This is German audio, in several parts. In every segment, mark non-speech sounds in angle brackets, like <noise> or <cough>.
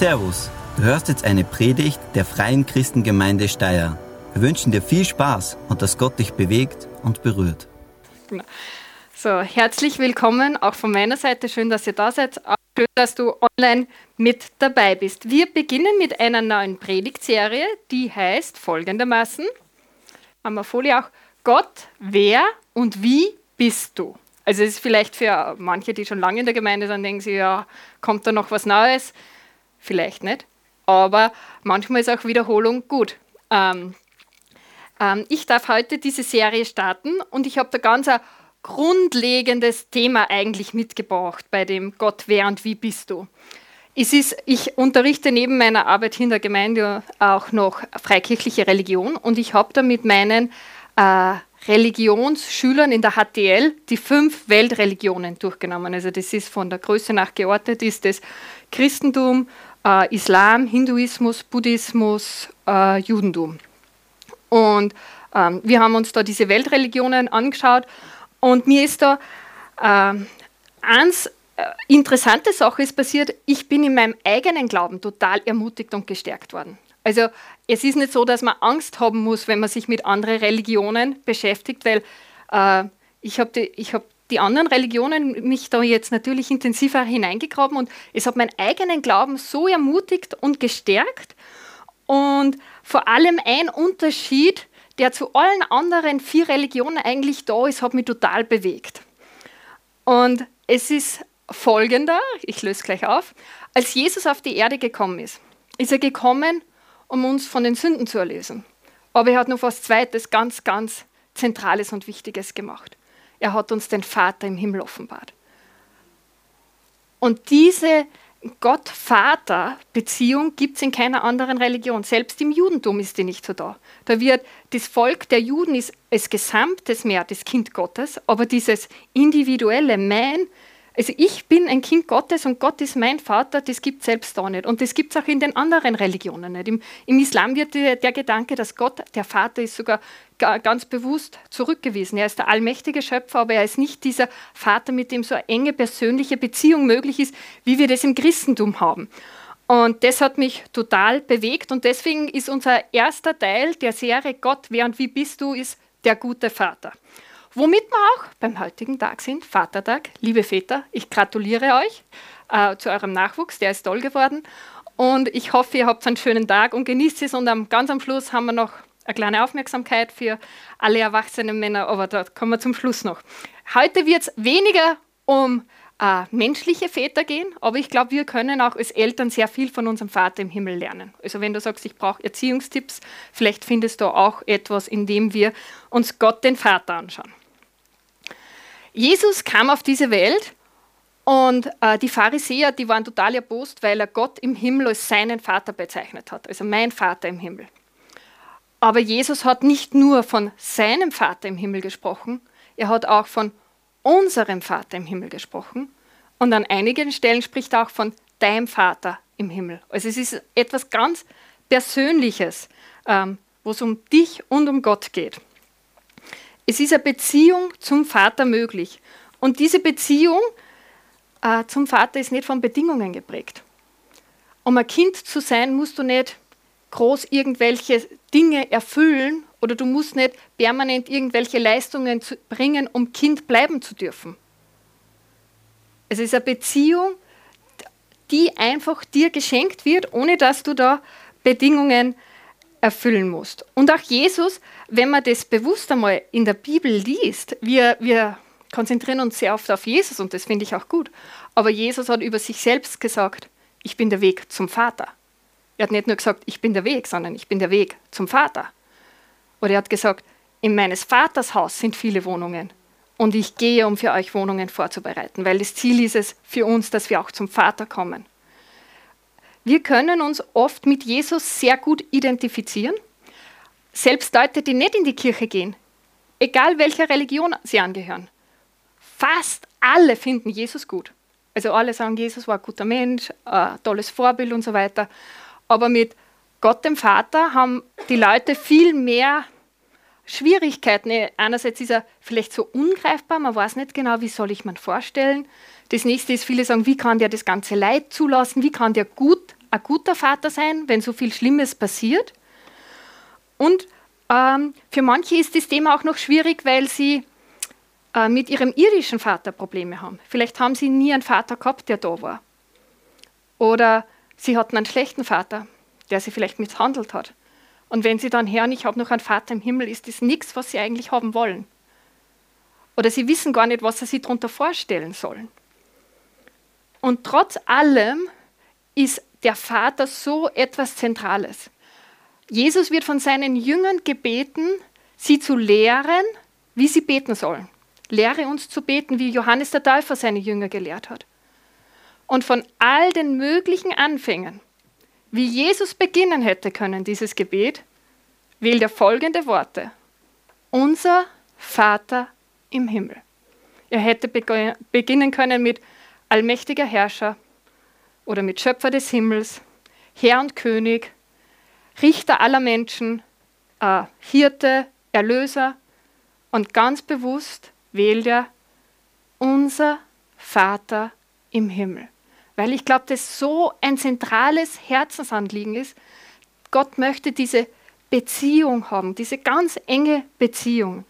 Servus, du hörst jetzt eine Predigt der Freien Christengemeinde Steyr. Wir wünschen dir viel Spaß und dass Gott dich bewegt und berührt. So, herzlich willkommen auch von meiner Seite. Schön, dass ihr da seid. Auch schön, dass du online mit dabei bist. Wir beginnen mit einer neuen Predigtserie, die heißt folgendermaßen: Haben wir Folie auch Gott, wer und wie bist du? Also es ist vielleicht für manche, die schon lange in der Gemeinde sind, denken sie, ja, kommt da noch was Neues? Vielleicht nicht. Aber manchmal ist auch Wiederholung gut. Ähm, ähm, ich darf heute diese Serie starten und ich habe da ganz ein grundlegendes Thema eigentlich mitgebracht bei dem Gott, wer und wie bist du. Es ist, ich unterrichte neben meiner Arbeit in der Gemeinde auch noch freikirchliche Religion und ich habe da mit meinen äh, Religionsschülern in der HTL die fünf Weltreligionen durchgenommen. Also das ist von der Größe nach geordnet, ist das Christentum, äh, Islam, Hinduismus, Buddhismus, äh, Judentum. Und ähm, wir haben uns da diese Weltreligionen angeschaut und mir ist da äh, eins interessante Sache ist passiert, ich bin in meinem eigenen Glauben total ermutigt und gestärkt worden. Also es ist nicht so, dass man Angst haben muss, wenn man sich mit anderen Religionen beschäftigt, weil äh, ich habe hab die anderen Religionen mich da jetzt natürlich intensiver hineingegraben und es hat meinen eigenen Glauben so ermutigt und gestärkt. Und vor allem ein Unterschied, der zu allen anderen vier Religionen eigentlich da ist, hat mich total bewegt. Und es ist folgender, ich löse gleich auf, als Jesus auf die Erde gekommen ist, ist er gekommen, um uns von den Sünden zu erlösen. Aber er hat noch was Zweites, ganz, ganz Zentrales und Wichtiges gemacht. Er hat uns den Vater im Himmel offenbart. Und diese Gott-Vater-Beziehung gibt es in keiner anderen Religion. Selbst im Judentum ist die nicht so da. Da wird das Volk der Juden ist als Gesamtes mehr das Kind Gottes, aber dieses individuelle Mein, also ich bin ein Kind Gottes und Gott ist mein Vater, das gibt es selbst da nicht. Und das gibt es auch in den anderen Religionen nicht. Im, Im, Islam wird der, der, Gedanke, dass Gott der Vater ist, sogar ganz bewusst zurückgewiesen. Er ist der allmächtige Schöpfer, aber er ist nicht dieser Vater, mit dem so eine enge persönliche Beziehung möglich ist, wie wir das im Christentum haben. Und das hat mich total bewegt und deswegen ist unser erster Teil der Serie Gott, wer und wie bist du, ist der gute Vater. Womit wir auch beim heutigen Tag sind, Vatertag. Liebe Väter, ich gratuliere euch äh, zu eurem Nachwuchs, der ist toll geworden. Und ich hoffe, ihr habt einen schönen Tag und genießt es. Und am, ganz am Schluss haben wir noch eine kleine Aufmerksamkeit für alle erwachsenen Männer, aber da kommen wir zum Schluss noch. Heute wird es weniger um äh, menschliche Väter gehen, aber ich glaube, wir können auch als Eltern sehr viel von unserem Vater im Himmel lernen. Also wenn du sagst, ich brauche Erziehungstipps, vielleicht findest du auch etwas, in dem wir uns Gott den Vater anschauen. Jesus kam auf diese Welt und äh, die Pharisäer, die waren total erbost, weil er Gott im Himmel als seinen Vater bezeichnet hat, also mein Vater im Himmel. Aber Jesus hat nicht nur von seinem Vater im Himmel gesprochen, er hat auch von unserem Vater im Himmel gesprochen und an einigen Stellen spricht er auch von deinem Vater im Himmel. Also es ist etwas ganz Persönliches, ähm, wo es um dich und um Gott geht. Es ist eine Beziehung zum Vater möglich. Und diese Beziehung äh, zum Vater ist nicht von Bedingungen geprägt. Um ein Kind zu sein, musst du nicht groß irgendwelche Dinge erfüllen oder du musst nicht permanent irgendwelche Leistungen bringen, um Kind bleiben zu dürfen. Es ist eine Beziehung, die einfach dir geschenkt wird, ohne dass du da Bedingungen erfüllen musst. Und auch Jesus, wenn man das bewusst einmal in der Bibel liest, wir, wir konzentrieren uns sehr oft auf Jesus und das finde ich auch gut, aber Jesus hat über sich selbst gesagt, ich bin der Weg zum Vater. Er hat nicht nur gesagt, ich bin der Weg, sondern ich bin der Weg zum Vater. Oder er hat gesagt, in meines Vaters Haus sind viele Wohnungen und ich gehe, um für euch Wohnungen vorzubereiten, weil das Ziel ist es für uns, dass wir auch zum Vater kommen. Wir können uns oft mit Jesus sehr gut identifizieren. Selbst Leute, die nicht in die Kirche gehen, egal welcher Religion sie angehören, fast alle finden Jesus gut. Also alle sagen, Jesus war ein guter Mensch, ein tolles Vorbild und so weiter. Aber mit Gott dem Vater haben die Leute viel mehr Schwierigkeiten. Einerseits ist er vielleicht so ungreifbar, man weiß nicht genau, wie soll ich mir vorstellen. Das nächste ist, viele sagen, wie kann der das ganze Leid zulassen, wie kann der gut ein guter Vater sein, wenn so viel Schlimmes passiert. Und ähm, für manche ist das Thema auch noch schwierig, weil sie äh, mit ihrem irdischen Vater Probleme haben. Vielleicht haben sie nie einen Vater gehabt, der da war. Oder sie hatten einen schlechten Vater, der sie vielleicht misshandelt hat. Und wenn sie dann hören, ich habe noch einen Vater im Himmel, ist das nichts, was sie eigentlich haben wollen. Oder sie wissen gar nicht, was sie sich darunter vorstellen sollen. Und trotz allem ist der Vater so etwas Zentrales. Jesus wird von seinen Jüngern gebeten, sie zu lehren, wie sie beten sollen. Lehre uns zu beten, wie Johannes der Täufer seine Jünger gelehrt hat. Und von all den möglichen Anfängen, wie Jesus beginnen hätte können, dieses Gebet, wählt er folgende Worte. Unser Vater im Himmel. Er hätte beginnen können mit allmächtiger Herrscher oder mit Schöpfer des Himmels, Herr und König, Richter aller Menschen, äh, Hirte, Erlöser und ganz bewusst wählt er unser Vater im Himmel. Weil ich glaube, das so ein zentrales Herzensanliegen ist. Gott möchte diese Beziehung haben, diese ganz enge Beziehung.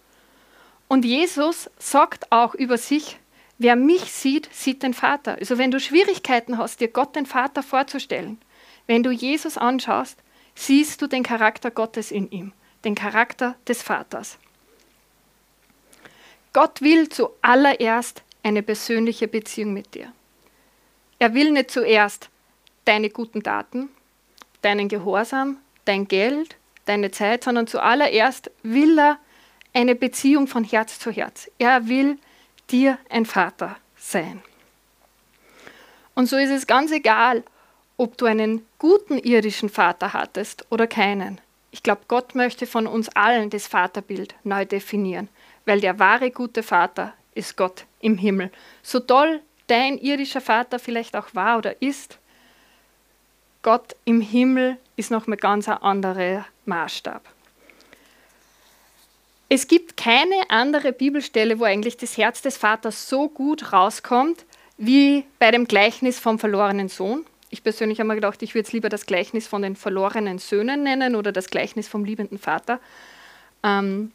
Und Jesus sagt auch über sich, wer mich sieht, sieht den Vater. Also wenn du Schwierigkeiten hast, dir Gott den Vater vorzustellen, wenn du Jesus anschaust, siehst du den Charakter Gottes in ihm, den Charakter des Vaters. Gott will zuallererst eine persönliche Beziehung mit dir. Er will nicht zuerst deine guten Daten, deinen Gehorsam, dein Geld, deine Zeit, sondern zuallererst will er eine Beziehung von Herz zu Herz. Er will dir ein Vater sein. Und so ist es ganz egal, ob du einen guten irdischen Vater hattest oder keinen. Ich glaube, Gott möchte von uns allen das Vaterbild neu definieren, weil der wahre gute Vater ist Gott im Himmel. So toll dein irdischer Vater vielleicht auch war oder ist, Gott im Himmel ist noch mal ganz ein anderer Maßstab. Es gibt keine andere Bibelstelle, wo eigentlich das Herz des Vaters so gut rauskommt, wie bei dem Gleichnis vom verlorenen Sohn. Ich persönlich habe mir gedacht, ich würde es lieber das Gleichnis von den verlorenen Söhnen nennen oder das Gleichnis vom liebenden Vater. Ähm,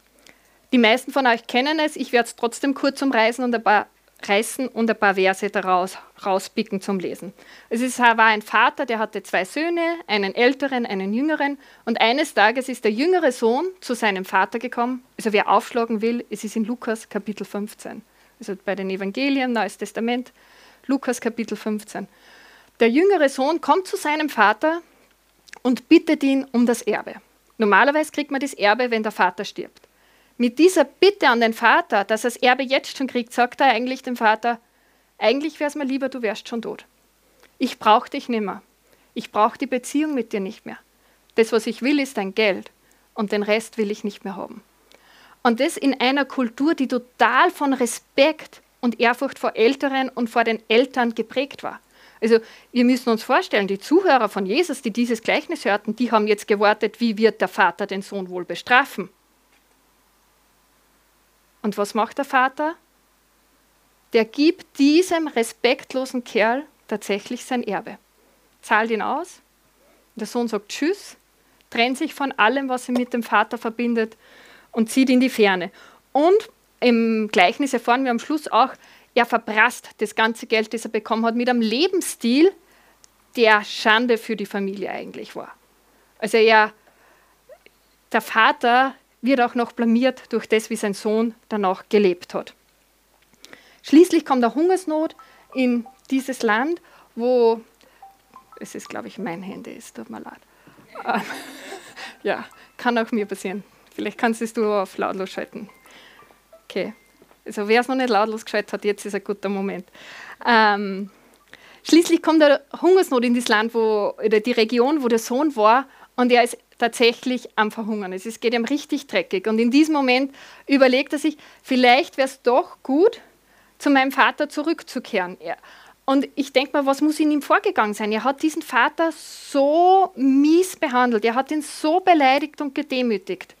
die meisten von euch kennen es, ich werde es trotzdem kurz umreißen und ein paar reißen und ein paar Verse daraus rauspicken zum Lesen. Es war ein Vater, der hatte zwei Söhne, einen älteren, einen jüngeren. Und eines Tages ist der jüngere Sohn zu seinem Vater gekommen. Also wer aufschlagen will, es ist in Lukas Kapitel 15. Also bei den Evangelien, Neues Testament, Lukas Kapitel 15. Der jüngere Sohn kommt zu seinem Vater und bittet ihn um das Erbe. Normalerweise kriegt man das Erbe, wenn der Vater stirbt. Mit dieser Bitte an den Vater, dass er das Erbe jetzt schon kriegt, sagt er eigentlich dem Vater, eigentlich wäre es mir lieber, du wärst schon tot. Ich brauche dich nicht mehr. Ich brauche die Beziehung mit dir nicht mehr. Das, was ich will, ist dein Geld und den Rest will ich nicht mehr haben. Und das in einer Kultur, die total von Respekt und Ehrfurcht vor Älteren und vor den Eltern geprägt war. Also wir müssen uns vorstellen, die Zuhörer von Jesus, die dieses Gleichnis hörten, die haben jetzt gewartet, wie wird der Vater den Sohn wohl bestrafen. Und was macht der Vater? Der gibt diesem respektlosen Kerl tatsächlich sein Erbe. Zahlt ihn aus. Der Sohn sagt Tschüss, trennt sich von allem, was ihn mit dem Vater verbindet und zieht in die Ferne. Und im Gleichnis erfahren wir am Schluss auch, er verprasst das ganze Geld, das er bekommen hat, mit einem Lebensstil, der Schande für die Familie eigentlich war. Also er, der Vater wird auch noch blamiert durch das, wie sein Sohn danach gelebt hat. Schließlich kommt der Hungersnot in dieses Land, wo, es ist glaube ich mein Handy, es tut mir leid. <laughs> Ja, kann auch mir passieren. Vielleicht kannst du auf lautlos schalten. Okay. Also wer es noch nicht lautlos geschaltet hat, jetzt ist ein guter Moment. Ähm, schließlich kommt der Hungersnot in das Land, wo, oder die Region, wo der Sohn war, und er ist tatsächlich am Verhungern. Es geht ihm richtig dreckig. Und in diesem Moment überlegt er sich, vielleicht wäre es doch gut, zu meinem Vater zurückzukehren. Und ich denke mal, was muss in ihm vorgegangen sein? Er hat diesen Vater so mies behandelt, er hat ihn so beleidigt und gedemütigt.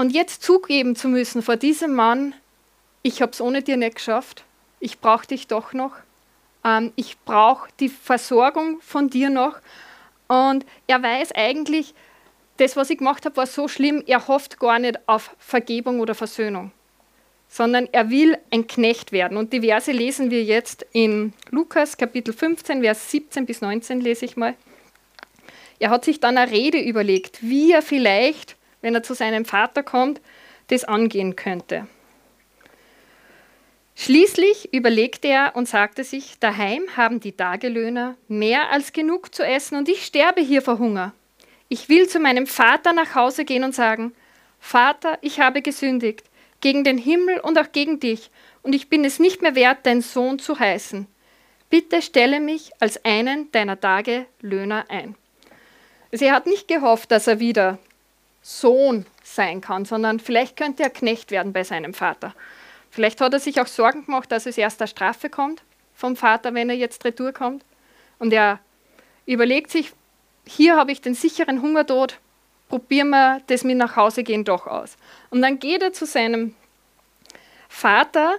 Und jetzt zugeben zu müssen vor diesem Mann, ich habe es ohne dir nicht geschafft, ich brauche dich doch noch, ähm, ich brauche die Versorgung von dir noch. Und er weiß eigentlich, das, was ich gemacht habe, war so schlimm, er hofft gar nicht auf Vergebung oder Versöhnung, sondern er will ein Knecht werden. Und die Verse lesen wir jetzt in Lukas Kapitel 15, Vers 17 bis 19, lese ich mal. Er hat sich dann eine Rede überlegt, wie er vielleicht, wenn er zu seinem Vater kommt, das angehen könnte. Schließlich überlegte er und sagte sich, daheim haben die Tagelöhner mehr als genug zu essen und ich sterbe hier vor Hunger. Ich will zu meinem Vater nach Hause gehen und sagen, Vater, ich habe gesündigt, gegen den Himmel und auch gegen dich, und ich bin es nicht mehr wert, dein Sohn zu heißen. Bitte stelle mich als einen deiner Tagelöhner ein. Also er hat nicht gehofft, dass er wieder Sohn sein kann, sondern vielleicht könnte er Knecht werden bei seinem Vater. Vielleicht hat er sich auch Sorgen gemacht, dass es erst eine Strafe kommt vom Vater, wenn er jetzt retour kommt. Und er überlegt sich, hier habe ich den sicheren Hungertod, probieren wir das mit nach Hause gehen doch aus. Und dann geht er zu seinem Vater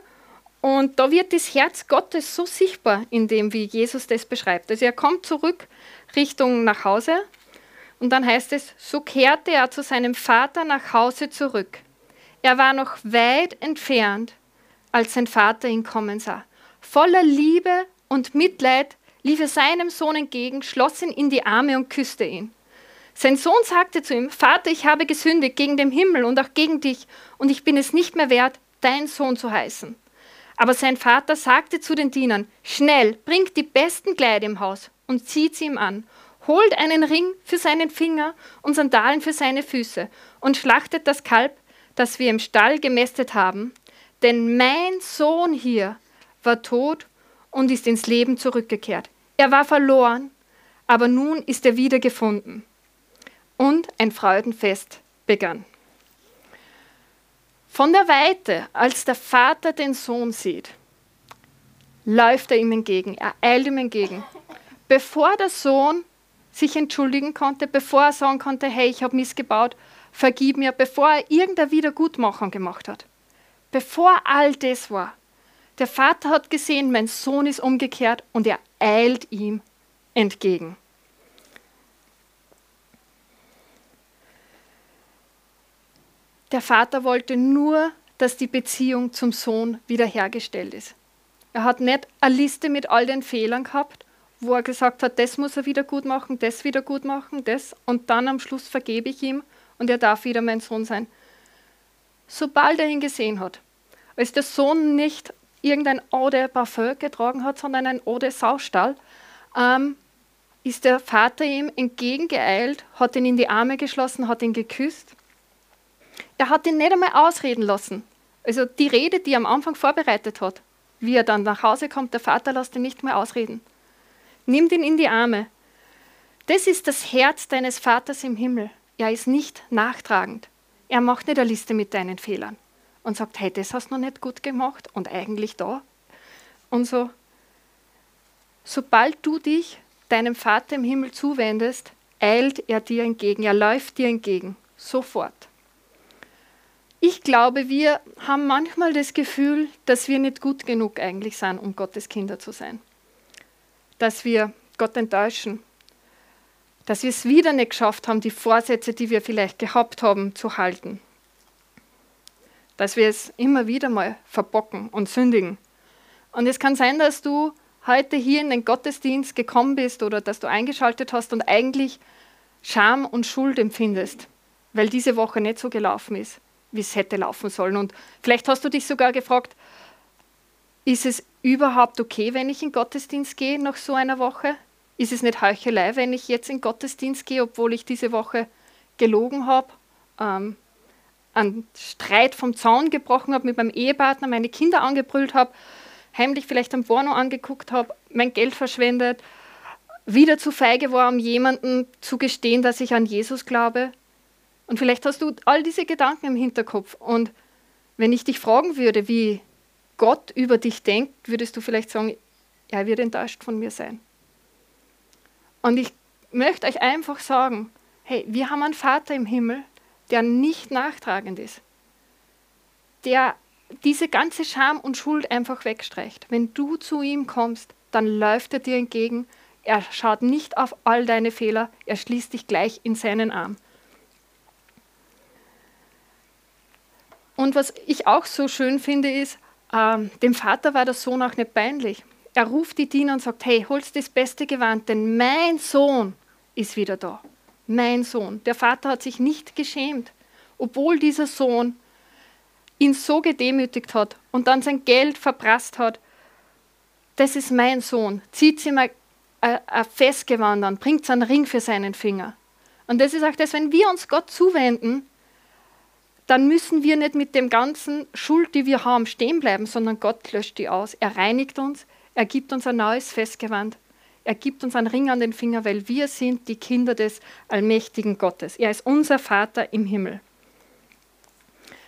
und da wird das Herz Gottes so sichtbar in dem, wie Jesus das beschreibt. Also er kommt zurück Richtung nach Hause und dann heißt es, so kehrte er zu seinem Vater nach Hause zurück. Er war noch weit entfernt, als sein Vater ihn kommen sah. Voller Liebe und Mitleid lief er seinem Sohn entgegen, schloss ihn in die Arme und küsste ihn. Sein Sohn sagte zu ihm, Vater, ich habe gesündigt gegen den Himmel und auch gegen dich, und ich bin es nicht mehr wert, dein Sohn zu heißen. Aber sein Vater sagte zu den Dienern, schnell, bringt die besten Kleider im Haus und zieht sie ihm an holt einen Ring für seinen Finger und Sandalen für seine Füße und schlachtet das Kalb, das wir im Stall gemästet haben. Denn mein Sohn hier war tot und ist ins Leben zurückgekehrt. Er war verloren, aber nun ist er wieder gefunden. Und ein Freudenfest begann. Von der Weite, als der Vater den Sohn sieht, läuft er ihm entgegen, er eilt ihm entgegen. Bevor der Sohn sich entschuldigen konnte, bevor er sagen konnte, hey, ich habe missgebaut, vergib mir, bevor er irgendeine Wiedergutmachung gemacht hat. Bevor all das war. Der Vater hat gesehen, mein Sohn ist umgekehrt und er eilt ihm entgegen. Der Vater wollte nur, dass die Beziehung zum Sohn wiederhergestellt ist. Er hat nicht eine Liste mit all den Fehlern gehabt wo er gesagt hat, das muss er wieder gut machen, das wieder gut machen, das und dann am Schluss vergebe ich ihm und er darf wieder mein Sohn sein. Sobald er ihn gesehen hat, als der Sohn nicht irgendein Eau de Parfum getragen hat, sondern ein Eau de Saustall, ähm, ist der Vater ihm entgegengeeilt, hat ihn in die Arme geschlossen, hat ihn geküsst. Er hat ihn nicht einmal ausreden lassen. Also die Rede, die er am Anfang vorbereitet hat, wie er dann nach Hause kommt, der Vater lässt ihn nicht mehr ausreden. Nimm ihn in die Arme. Das ist das Herz deines Vaters im Himmel. Er ist nicht nachtragend. Er macht nicht eine Liste mit deinen Fehlern und sagt, hey, das hast du noch nicht gut gemacht und eigentlich da. Und so, sobald du dich deinem Vater im Himmel zuwendest, eilt er dir entgegen, er läuft dir entgegen, sofort. Ich glaube, wir haben manchmal das Gefühl, dass wir nicht gut genug eigentlich sind, um Gottes Kinder zu sein dass wir Gott enttäuschen, dass wir es wieder nicht geschafft haben, die Vorsätze, die wir vielleicht gehabt haben, zu halten, dass wir es immer wieder mal verbocken und sündigen. Und es kann sein, dass du heute hier in den Gottesdienst gekommen bist oder dass du eingeschaltet hast und eigentlich Scham und Schuld empfindest, weil diese Woche nicht so gelaufen ist, wie es hätte laufen sollen. Und vielleicht hast du dich sogar gefragt, ist es überhaupt okay, wenn ich in Gottesdienst gehe nach so einer Woche? Ist es nicht Heuchelei, wenn ich jetzt in Gottesdienst gehe, obwohl ich diese Woche gelogen habe, ähm, einen Streit vom Zaun gebrochen habe mit meinem Ehepartner, meine Kinder angebrüllt habe, heimlich vielleicht ein Porno angeguckt habe, mein Geld verschwendet, wieder zu feige war, um jemandem zu gestehen, dass ich an Jesus glaube? Und vielleicht hast du all diese Gedanken im Hinterkopf. Und wenn ich dich fragen würde, wie Gott über dich denkt, würdest du vielleicht sagen, er wird enttäuscht von mir sein. Und ich möchte euch einfach sagen, hey, wir haben einen Vater im Himmel, der nicht nachtragend ist, der diese ganze Scham und Schuld einfach wegstreicht. Wenn du zu ihm kommst, dann läuft er dir entgegen. Er schaut nicht auf all deine Fehler, er schließt dich gleich in seinen Arm. Und was ich auch so schön finde, ist, ähm, dem Vater war der Sohn auch nicht peinlich. Er ruft die Diener und sagt, hey, holst das beste Gewand, denn mein Sohn ist wieder da. Mein Sohn. Der Vater hat sich nicht geschämt, obwohl dieser Sohn ihn so gedemütigt hat und dann sein Geld verprasst hat. Das ist mein Sohn. Zieht sie mal ein Festgewand an, bringt einen Ring für seinen Finger. Und das ist auch das, wenn wir uns Gott zuwenden, dann müssen wir nicht mit dem ganzen Schuld, die wir haben, stehen bleiben, sondern Gott löscht die aus. Er reinigt uns, er gibt uns ein neues Festgewand, er gibt uns einen Ring an den Finger, weil wir sind die Kinder des allmächtigen Gottes. Er ist unser Vater im Himmel.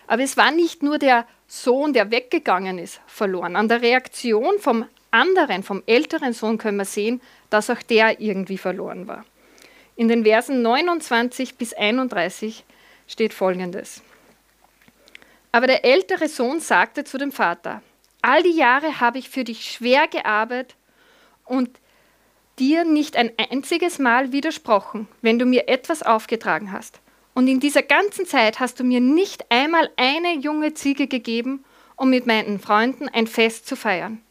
Aber es war nicht nur der Sohn, der weggegangen ist, verloren. An der Reaktion vom anderen, vom älteren Sohn können wir sehen, dass auch der irgendwie verloren war. In den Versen 29 bis 31 steht folgendes. Aber der ältere Sohn sagte zu dem Vater, all die Jahre habe ich für dich schwer gearbeitet und dir nicht ein einziges Mal widersprochen, wenn du mir etwas aufgetragen hast. Und in dieser ganzen Zeit hast du mir nicht einmal eine junge Ziege gegeben, um mit meinen Freunden ein Fest zu feiern.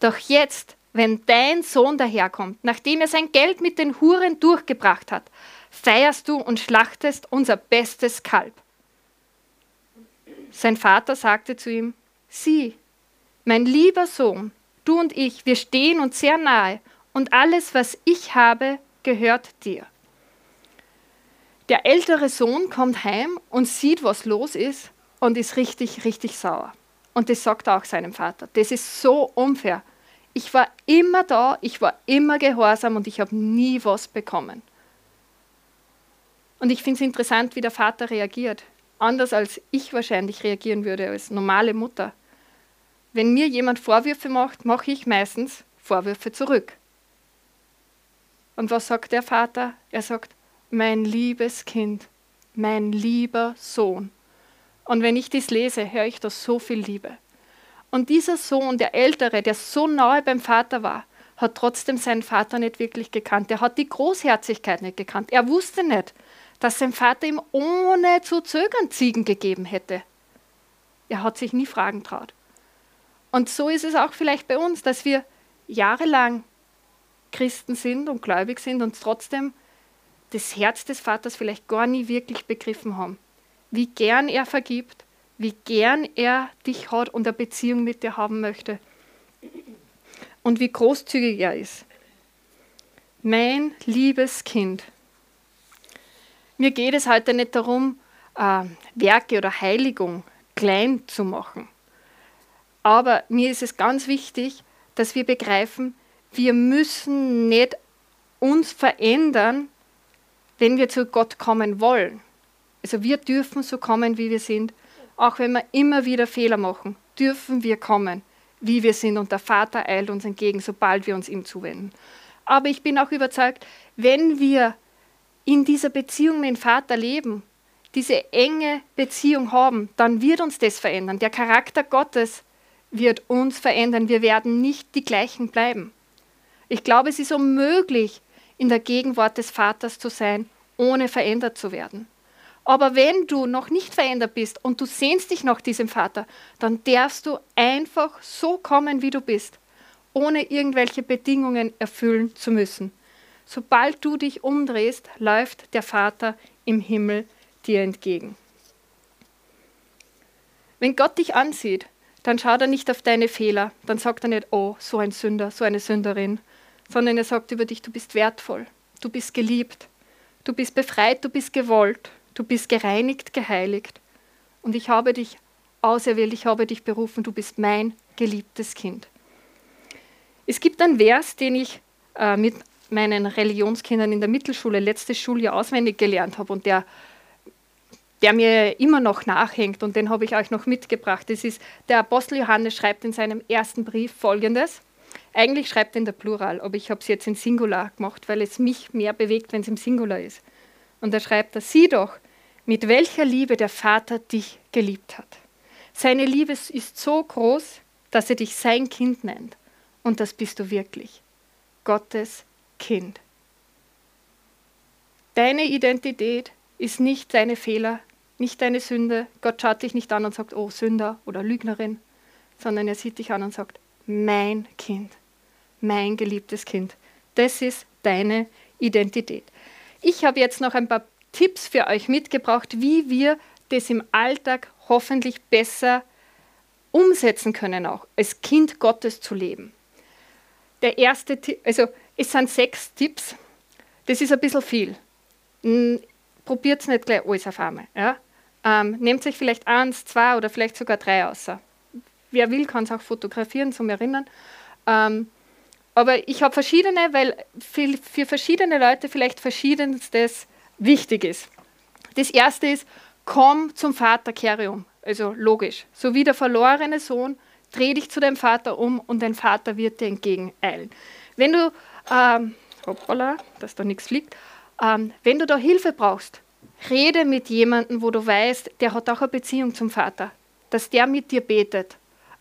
Doch jetzt, wenn dein Sohn daherkommt, nachdem er sein Geld mit den Huren durchgebracht hat, feierst du und schlachtest unser bestes Kalb. Sein Vater sagte zu ihm, sieh, mein lieber Sohn, du und ich, wir stehen uns sehr nahe, und alles, was ich habe, gehört dir. Der ältere Sohn kommt heim und sieht, was los ist und ist richtig, richtig sauer. Und das sagt er auch seinem Vater. Das ist so unfair. Ich war immer da, ich war immer gehorsam und ich habe nie was bekommen. Und ich finde es interessant, wie der Vater reagiert. Anders als ich wahrscheinlich reagieren würde als normale Mutter. Wenn mir jemand Vorwürfe macht, mache ich meistens Vorwürfe zurück. Und was sagt der Vater? Er sagt, mein liebes Kind, mein lieber Sohn. Und wenn ich dies lese, höre ich da so viel Liebe. Und dieser Sohn, der Ältere, der so nahe beim Vater war, hat trotzdem seinen Vater nicht wirklich gekannt. Er hat die Großherzigkeit nicht gekannt. Er wusste nicht, dass sein Vater ihm ohne zu zögern Ziegen gegeben hätte. Er hat sich nie fragen traut. Und so ist es auch vielleicht bei uns, dass wir jahrelang Christen sind und gläubig sind und trotzdem das Herz des Vaters vielleicht gar nie wirklich begriffen haben. Wie gern er vergibt, wie gern er dich hat und eine Beziehung mit dir haben möchte. Und wie großzügig er ist. Mein liebes Kind, mir geht es heute nicht darum, äh, Werke oder Heiligung klein zu machen. Aber mir ist es ganz wichtig, dass wir begreifen, wir müssen nicht uns verändern, wenn wir zu Gott kommen wollen. Also wir dürfen so kommen, wie wir sind. Auch wenn wir immer wieder Fehler machen, dürfen wir kommen, wie wir sind. Und der Vater eilt uns entgegen, sobald wir uns ihm zuwenden. Aber ich bin auch überzeugt, wenn wir in dieser Beziehung mit dem Vater leben, diese enge Beziehung haben, dann wird uns das verändern. Der Charakter Gottes wird uns verändern. Wir werden nicht die gleichen bleiben. Ich glaube, es ist unmöglich, in der Gegenwart des Vaters zu sein, ohne verändert zu werden. Aber wenn du noch nicht verändert bist und du sehnst dich nach diesem Vater, dann darfst du einfach so kommen, wie du bist, ohne irgendwelche Bedingungen erfüllen zu müssen. Sobald du dich umdrehst, läuft der Vater im Himmel dir entgegen. Wenn Gott dich ansieht, dann schaut er nicht auf deine Fehler, dann sagt er nicht, oh, so ein Sünder, so eine Sünderin, sondern er sagt über dich, du bist wertvoll, du bist geliebt, du bist befreit, du bist gewollt, du bist gereinigt, geheiligt. Und ich habe dich auserwählt, ich habe dich berufen, du bist mein geliebtes Kind. Es gibt einen Vers, den ich äh, mit meinen Religionskindern in der Mittelschule letztes Schuljahr auswendig gelernt habe und der, der mir immer noch nachhängt und den habe ich euch noch mitgebracht. Das ist, der Apostel Johannes schreibt in seinem ersten Brief folgendes. Eigentlich schreibt er in der Plural, aber ich habe es jetzt in Singular gemacht, weil es mich mehr bewegt, wenn es im Singular ist. Und da schreibt er, sieh doch, mit welcher Liebe der Vater dich geliebt hat. Seine Liebe ist so groß, dass er dich sein Kind nennt. Und das bist du wirklich. Gottes Kind. Deine Identität ist nicht deine Fehler, nicht deine Sünde. Gott schaut dich nicht an und sagt, oh Sünder oder Lügnerin, sondern er sieht dich an und sagt, mein Kind, mein geliebtes Kind. Das ist deine Identität. Ich habe jetzt noch ein paar Tipps für euch mitgebracht, wie wir das im Alltag hoffentlich besser umsetzen können, auch als Kind Gottes zu leben. Der erste Tipp, also es sind sechs Tipps, das ist ein bisschen viel. Probiert es nicht gleich alles auf einmal. Ja? Ähm, nehmt sich vielleicht eins, zwei oder vielleicht sogar drei außer. Wer will, kann es auch fotografieren zum Erinnern. Ähm, aber ich habe verschiedene, weil für, für verschiedene Leute vielleicht verschiedenstes wichtig ist. Das erste ist, komm zum Vater, kehre um. Also logisch. So wie der verlorene Sohn, dreh dich zu deinem Vater um und dein Vater wird dir entgegeneilen. Wenn du, ähm, hoppala, dass da nichts fliegt, ähm, wenn du da Hilfe brauchst, rede mit jemandem, wo du weißt, der hat auch eine Beziehung zum Vater, dass der mit dir betet.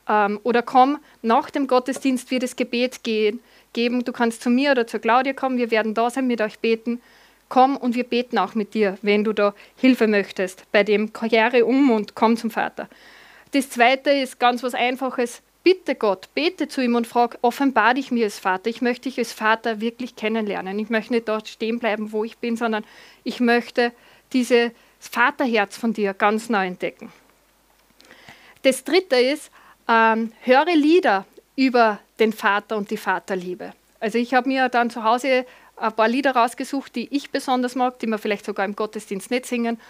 Ähm, oder komm, nach dem Gottesdienst wird es Gebet gehen, geben. Du kannst zu mir oder zur Claudia kommen, wir werden da sein, mit euch beten. Komm und wir beten auch mit dir, wenn du da Hilfe möchtest bei dem Karriere um und komm zum Vater. Das zweite ist ganz was Einfaches. Bitte Gott, bete zu ihm und frag, offenbar dich mir als Vater. Ich möchte dich als Vater wirklich kennenlernen. Ich möchte nicht dort stehen bleiben, wo ich bin, sondern ich möchte dieses Vaterherz von dir ganz neu entdecken. Das dritte ist, ähm, höre Lieder über den Vater und die Vaterliebe. Also ich habe mir dann zu Hause ein paar Lieder rausgesucht, die ich besonders mag, die wir vielleicht sogar im Gottesdienst nicht singen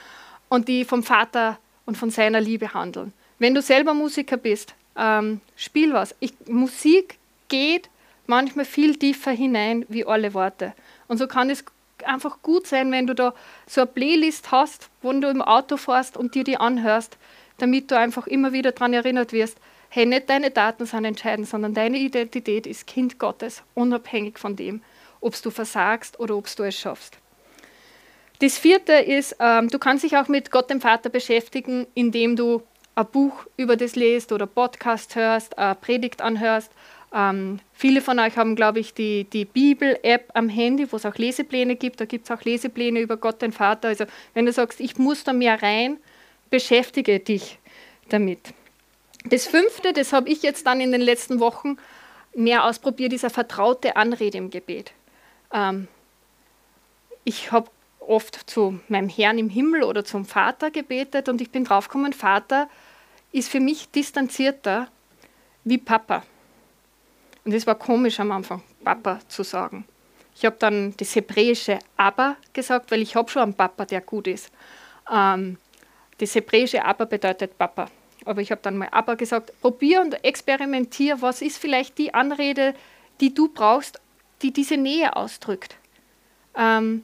und die vom Vater und von seiner Liebe handeln. Wenn du selber Musiker bist, ähm, spiel was. Ich, Musik geht manchmal viel tiefer hinein wie alle Worte. Und so kann es einfach gut sein, wenn du da so eine Playlist hast, wo du im Auto fährst und dir die anhörst, damit du einfach immer wieder daran erinnert wirst, hey, nicht deine Daten sind entscheidend, sondern deine Identität ist Kind Gottes, unabhängig von dem, ob du versagst oder ob du es schaffst. Das vierte ist, ähm, du kannst dich auch mit Gott dem Vater beschäftigen, indem du ein Buch über das lest oder Podcast hörst, eine Predigt anhörst. Ähm, viele von euch haben, glaube ich, die, die Bibel-App am Handy, wo es auch Lesepläne gibt. Da gibt es auch Lesepläne über Gott, den Vater. Also wenn du sagst, ich muss da mehr rein, beschäftige dich damit. Das fünfte, das habe ich jetzt dann in den letzten Wochen mehr ausprobiert, dieser vertraute Anrede im Gebet. Ähm, ich habe oft zu meinem Herrn im Himmel oder zum Vater gebetet und ich bin draufgekommen, Vater ist für mich distanzierter wie Papa. Und es war komisch am Anfang, Papa zu sagen. Ich habe dann das hebräische Aber gesagt, weil ich habe schon einen Papa, der gut ist. Ähm, das hebräische Aber bedeutet Papa. Aber ich habe dann mal Aber gesagt, probier und experimentier, was ist vielleicht die Anrede, die du brauchst, die diese Nähe ausdrückt. Ähm,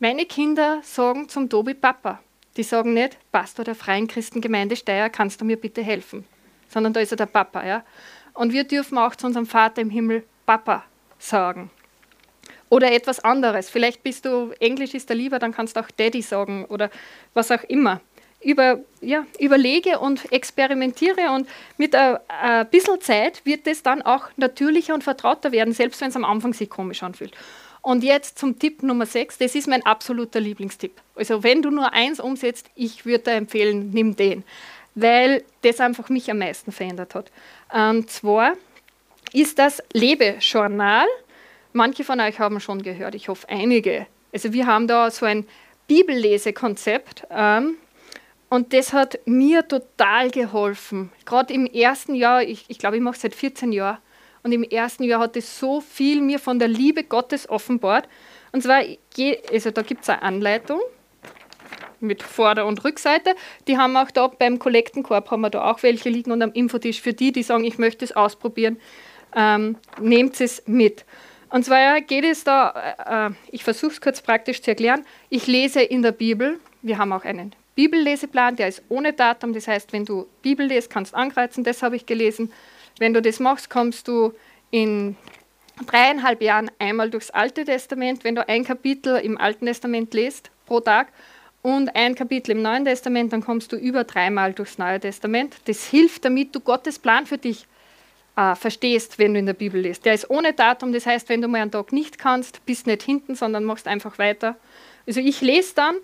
meine Kinder sagen zum Tobi Papa. Die sagen nicht, Pastor der Freien Christengemeinde Steyr, kannst du mir bitte helfen? Sondern da ist er der Papa. Ja? Und wir dürfen auch zu unserem Vater im Himmel Papa sagen. Oder etwas anderes. Vielleicht bist du, Englisch ist da lieber, dann kannst du auch Daddy sagen oder was auch immer. Über, ja, überlege und experimentiere und mit ein, ein bisschen Zeit wird es dann auch natürlicher und vertrauter werden, selbst wenn es am Anfang sich komisch anfühlt. Und jetzt zum Tipp Nummer 6, das ist mein absoluter Lieblingstipp. Also wenn du nur eins umsetzt, ich würde dir empfehlen, nimm den, weil das einfach mich am meisten verändert hat. Und zwar ist das Lebejournal. Manche von euch haben schon gehört, ich hoffe einige. Also wir haben da so ein Bibellesekonzept ähm, und das hat mir total geholfen. Gerade im ersten Jahr, ich, ich glaube, ich mache es seit 14 Jahren, und im ersten Jahr hat es so viel mir von der Liebe Gottes offenbart. Und zwar, also da gibt es eine Anleitung mit Vorder- und Rückseite. Die haben auch da beim Kollektenkorb haben wir da auch welche liegen und am Infotisch für die, die sagen, ich möchte es ausprobieren, ähm, nehmt es mit. Und zwar geht es da, äh, äh ich versuche es kurz praktisch zu erklären. Ich lese in der Bibel, wir haben auch einen Bibelleseplan, der ist ohne Datum, das heißt, wenn du Bibel liest, kannst du ankreuzen, das habe ich gelesen. Wenn du das machst, kommst du in dreieinhalb Jahren einmal durchs Alte Testament, wenn du ein Kapitel im Alten Testament liest pro Tag und ein Kapitel im Neuen Testament, dann kommst du über dreimal durchs Neue Testament. Das hilft, damit du Gottes Plan für dich äh, verstehst, wenn du in der Bibel liest. Der ist ohne Datum, das heißt, wenn du mal einen Tag nicht kannst, bist nicht hinten, sondern machst einfach weiter. Also ich lese dann,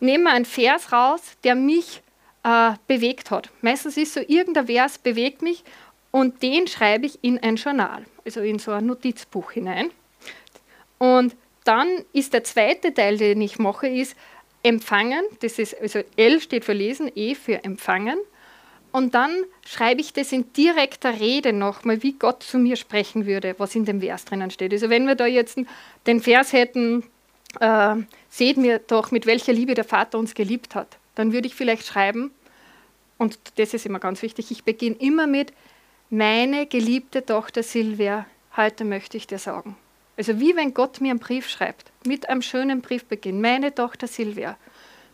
nehme einen Vers raus, der mich äh, bewegt hat. Meistens ist so, irgendein Vers bewegt mich und den schreibe ich in ein Journal, also in so ein Notizbuch hinein. Und dann ist der zweite Teil, den ich mache, ist empfangen. Das ist, also L steht für lesen, E für empfangen. Und dann schreibe ich das in direkter Rede nochmal, wie Gott zu mir sprechen würde, was in dem Vers drinnen steht. Also wenn wir da jetzt den Vers hätten, äh, seht mir doch, mit welcher Liebe der Vater uns geliebt hat, dann würde ich vielleicht schreiben, und das ist immer ganz wichtig, ich beginne immer mit, meine geliebte Tochter Silvia, heute möchte ich dir sagen. Also wie wenn Gott mir einen Brief schreibt, mit einem schönen Briefbeginn, meine Tochter Silvia.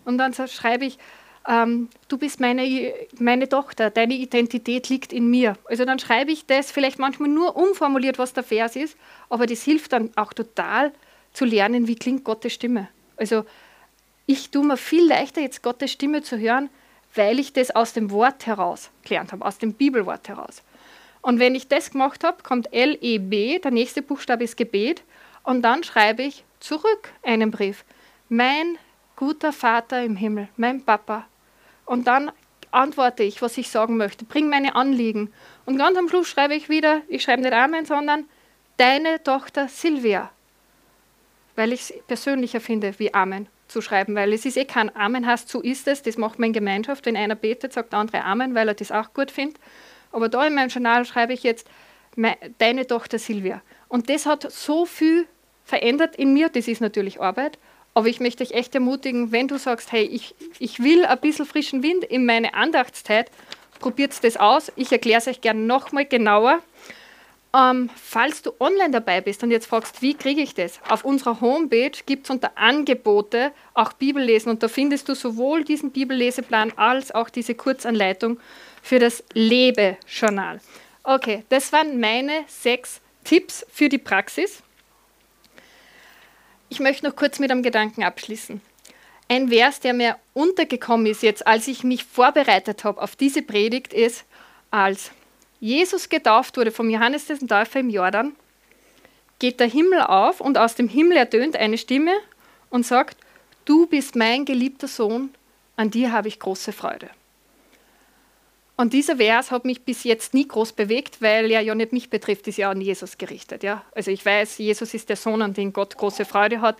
Und dann schreibe ich, ähm, du bist meine, meine Tochter, deine Identität liegt in mir. Also dann schreibe ich das vielleicht manchmal nur umformuliert, was der Vers ist, aber das hilft dann auch total zu lernen, wie klingt Gottes Stimme. Also ich tue mir viel leichter, jetzt Gottes Stimme zu hören, weil ich das aus dem Wort heraus gelernt habe, aus dem Bibelwort heraus. Und wenn ich das gemacht habe, kommt L-E-B, der nächste Buchstabe ist Gebet, und dann schreibe ich zurück einen Brief. Mein guter Vater im Himmel, mein Papa. Und dann antworte ich, was ich sagen möchte, bring meine Anliegen. Und ganz am Schluss schreibe ich wieder, ich schreibe nicht Amen, sondern deine Tochter Silvia. Weil ich es persönlicher finde, wie Amen zu schreiben, weil es ist eh kein Amen heißt, so ist es, das macht man in Gemeinschaft. Wenn einer betet, sagt der andere Amen, weil er das auch gut findet. Aber da in meinem Journal schreibe ich jetzt deine Tochter Silvia. Und das hat so viel verändert in mir. Das ist natürlich Arbeit. Aber ich möchte dich echt ermutigen, wenn du sagst, hey, ich, ich will ein bisschen frischen Wind in meine Andachtszeit, probiert das aus. Ich erkläre es euch gerne nochmal genauer. Ähm, falls du online dabei bist und jetzt fragst, wie kriege ich das? Auf unserer Homepage gibt es unter Angebote auch Bibellesen und da findest du sowohl diesen Bibelleseplan als auch diese Kurzanleitung für das Lebe-Journal. Okay, das waren meine sechs Tipps für die Praxis. Ich möchte noch kurz mit einem Gedanken abschließen. Ein Vers, der mir untergekommen ist jetzt, als ich mich vorbereitet habe auf diese Predigt, ist, als Jesus getauft wurde vom Johannes den Täufer im Jordan, geht der Himmel auf und aus dem Himmel ertönt eine Stimme und sagt, du bist mein geliebter Sohn, an dir habe ich große Freude. Und dieser Vers hat mich bis jetzt nie groß bewegt, weil er ja nicht mich betrifft, ist ja an Jesus gerichtet. Ja? Also ich weiß, Jesus ist der Sohn, an den Gott große Freude hat,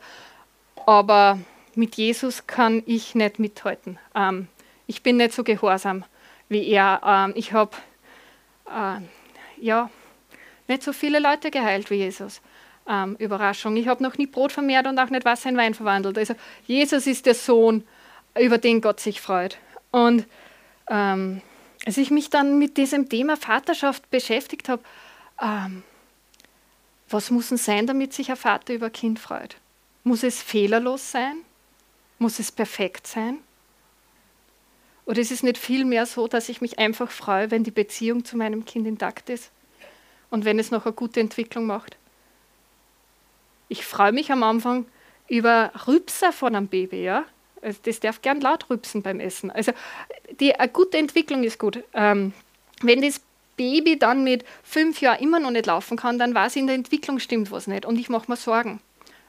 aber mit Jesus kann ich nicht mithalten. Ähm, ich bin nicht so gehorsam wie er. Ähm, ich habe äh, ja, nicht so viele Leute geheilt wie Jesus. Ähm, Überraschung. Ich habe noch nie Brot vermehrt und auch nicht Wasser in Wein verwandelt. Also Jesus ist der Sohn, über den Gott sich freut. Und ähm, als ich mich dann mit diesem Thema Vaterschaft beschäftigt habe, ähm, was muss es sein, damit sich ein Vater über ein Kind freut? Muss es fehlerlos sein? Muss es perfekt sein? Oder ist es nicht vielmehr so, dass ich mich einfach freue, wenn die Beziehung zu meinem Kind intakt ist und wenn es noch eine gute Entwicklung macht? Ich freue mich am Anfang über Rübser von einem Baby, ja? Also das darf gern laut rübsen beim Essen. Also die, eine gute Entwicklung ist gut. Ähm, wenn das Baby dann mit fünf Jahren immer noch nicht laufen kann, dann weiß ich, in der Entwicklung stimmt was nicht und ich mache mir Sorgen.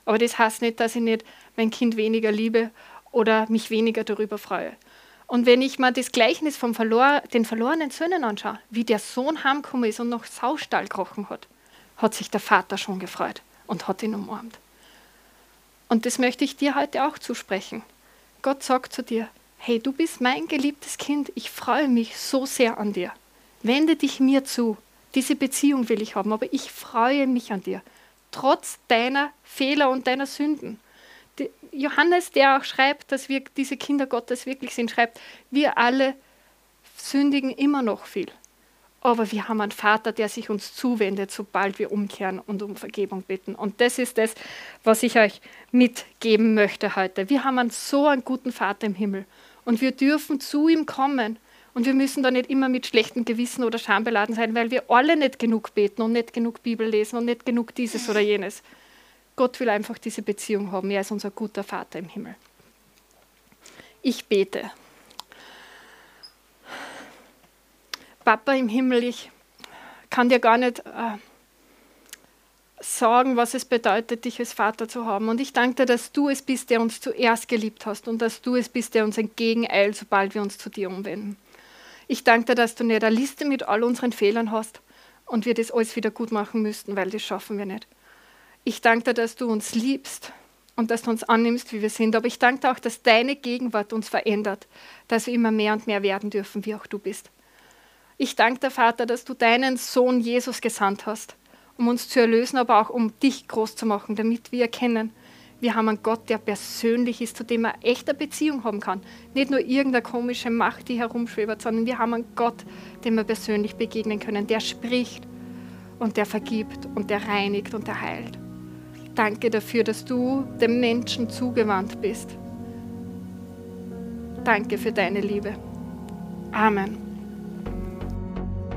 Aber das heißt nicht, dass ich nicht mein Kind weniger liebe oder mich weniger darüber freue. Und wenn ich mir das Gleichnis vom Verlor den verlorenen Söhnen anschaue, wie der Sohn heimgekommen ist und noch Saustall gerochen hat, hat sich der Vater schon gefreut und hat ihn umarmt. Und das möchte ich dir heute auch zusprechen. Gott sagt zu dir, hey, du bist mein geliebtes Kind, ich freue mich so sehr an dir. Wende dich mir zu. Diese Beziehung will ich haben, aber ich freue mich an dir. Trotz deiner Fehler und deiner Sünden. Johannes, der auch schreibt, dass wir diese Kinder Gottes wirklich sind, schreibt, wir alle sündigen immer noch viel. Aber wir haben einen Vater, der sich uns zuwendet, sobald wir umkehren und um Vergebung bitten. Und das ist das, was ich euch mitgeben möchte heute. Wir haben einen so einen guten Vater im Himmel. Und wir dürfen zu ihm kommen. Und wir müssen da nicht immer mit schlechtem Gewissen oder Scham beladen sein, weil wir alle nicht genug beten und nicht genug Bibel lesen und nicht genug dieses oder jenes. Gott will einfach diese Beziehung haben. Er ist unser guter Vater im Himmel. Ich bete. Papa im Himmel, ich kann dir gar nicht äh, sagen, was es bedeutet, dich als Vater zu haben. Und ich danke dir, dass du es bist, der uns zuerst geliebt hast und dass du es bist, der uns entgegeneilt, sobald wir uns zu dir umwenden. Ich danke dir, dass du nicht eine Liste mit all unseren Fehlern hast und wir das alles wieder gut machen müssten, weil das schaffen wir nicht. Ich danke dir, dass du uns liebst und dass du uns annimmst, wie wir sind. Aber ich danke dir auch, dass deine Gegenwart uns verändert, dass wir immer mehr und mehr werden dürfen, wie auch du bist. Ich danke dir, Vater, dass du deinen Sohn Jesus gesandt hast um uns zu erlösen, aber auch um dich groß zu machen, damit wir erkennen, wir haben einen Gott, der persönlich ist, zu dem man echte Beziehung haben kann. Nicht nur irgendeine komische Macht, die herumschwebert, sondern wir haben einen Gott, dem wir persönlich begegnen können, der spricht und der vergibt und der reinigt und der heilt. Danke dafür, dass du dem Menschen zugewandt bist. Danke für deine Liebe. Amen.